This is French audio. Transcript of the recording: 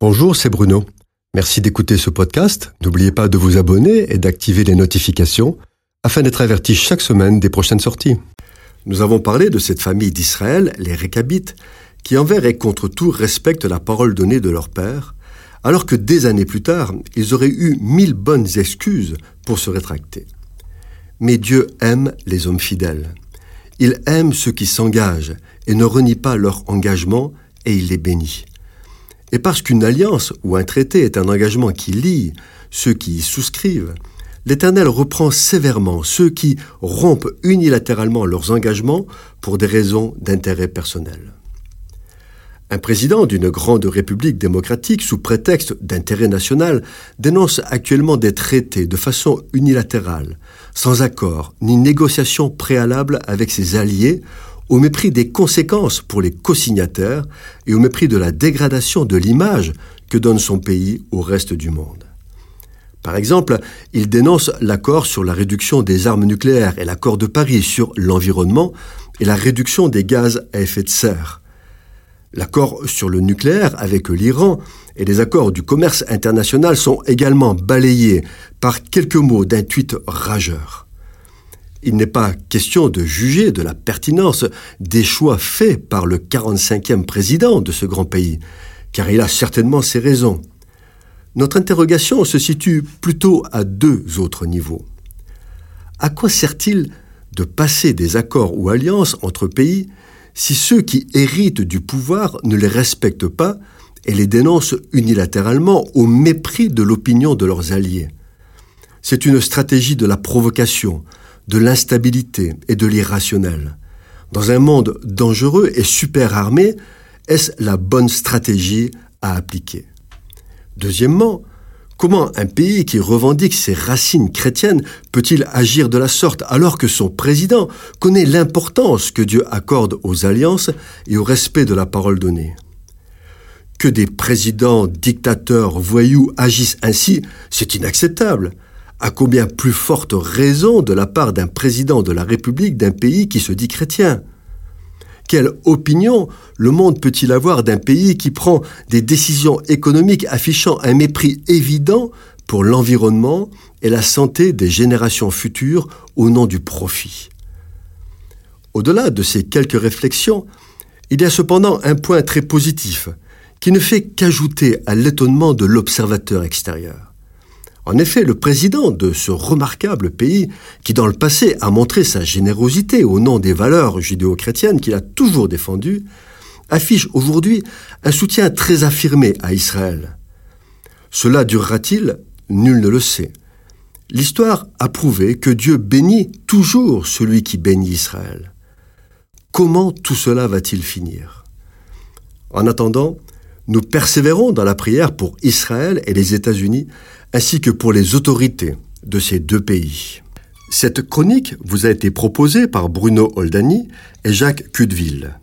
Bonjour, c'est Bruno. Merci d'écouter ce podcast. N'oubliez pas de vous abonner et d'activer les notifications afin d'être averti chaque semaine des prochaines sorties. Nous avons parlé de cette famille d'Israël, les Récabites, qui envers et contre tout respectent la parole donnée de leur père, alors que des années plus tard, ils auraient eu mille bonnes excuses pour se rétracter. Mais Dieu aime les hommes fidèles. Il aime ceux qui s'engagent et ne renie pas leur engagement et il les bénit. Et parce qu'une alliance ou un traité est un engagement qui lie ceux qui y souscrivent, l'Éternel reprend sévèrement ceux qui rompent unilatéralement leurs engagements pour des raisons d'intérêt personnel. Un président d'une grande république démocratique, sous prétexte d'intérêt national, dénonce actuellement des traités de façon unilatérale, sans accord ni négociation préalable avec ses alliés, au mépris des conséquences pour les co-signataires et au mépris de la dégradation de l'image que donne son pays au reste du monde. Par exemple, il dénonce l'accord sur la réduction des armes nucléaires et l'accord de Paris sur l'environnement et la réduction des gaz à effet de serre. L'accord sur le nucléaire avec l'Iran et les accords du commerce international sont également balayés par quelques mots d'un tweet rageur. Il n'est pas question de juger de la pertinence des choix faits par le 45e président de ce grand pays, car il a certainement ses raisons. Notre interrogation se situe plutôt à deux autres niveaux. À quoi sert-il de passer des accords ou alliances entre pays si ceux qui héritent du pouvoir ne les respectent pas et les dénoncent unilatéralement au mépris de l'opinion de leurs alliés? C'est une stratégie de la provocation, de l'instabilité et de l'irrationnel. Dans un monde dangereux et super armé, est-ce la bonne stratégie à appliquer? Deuxièmement, comment un pays qui revendique ses racines chrétiennes peut-il agir de la sorte alors que son président connaît l'importance que Dieu accorde aux alliances et au respect de la parole donnée? Que des présidents, dictateurs, voyous agissent ainsi, c'est inacceptable à combien plus forte raison de la part d'un président de la République d'un pays qui se dit chrétien? Quelle opinion le monde peut-il avoir d'un pays qui prend des décisions économiques affichant un mépris évident pour l'environnement et la santé des générations futures au nom du profit? Au-delà de ces quelques réflexions, il y a cependant un point très positif qui ne fait qu'ajouter à l'étonnement de l'observateur extérieur. En effet, le président de ce remarquable pays, qui dans le passé a montré sa générosité au nom des valeurs judéo-chrétiennes qu'il a toujours défendues, affiche aujourd'hui un soutien très affirmé à Israël. Cela durera-t-il? Nul ne le sait. L'histoire a prouvé que Dieu bénit toujours celui qui bénit Israël. Comment tout cela va-t-il finir? En attendant, nous persévérons dans la prière pour Israël et les États-Unis, ainsi que pour les autorités de ces deux pays. Cette chronique vous a été proposée par Bruno Oldani et Jacques Cudeville.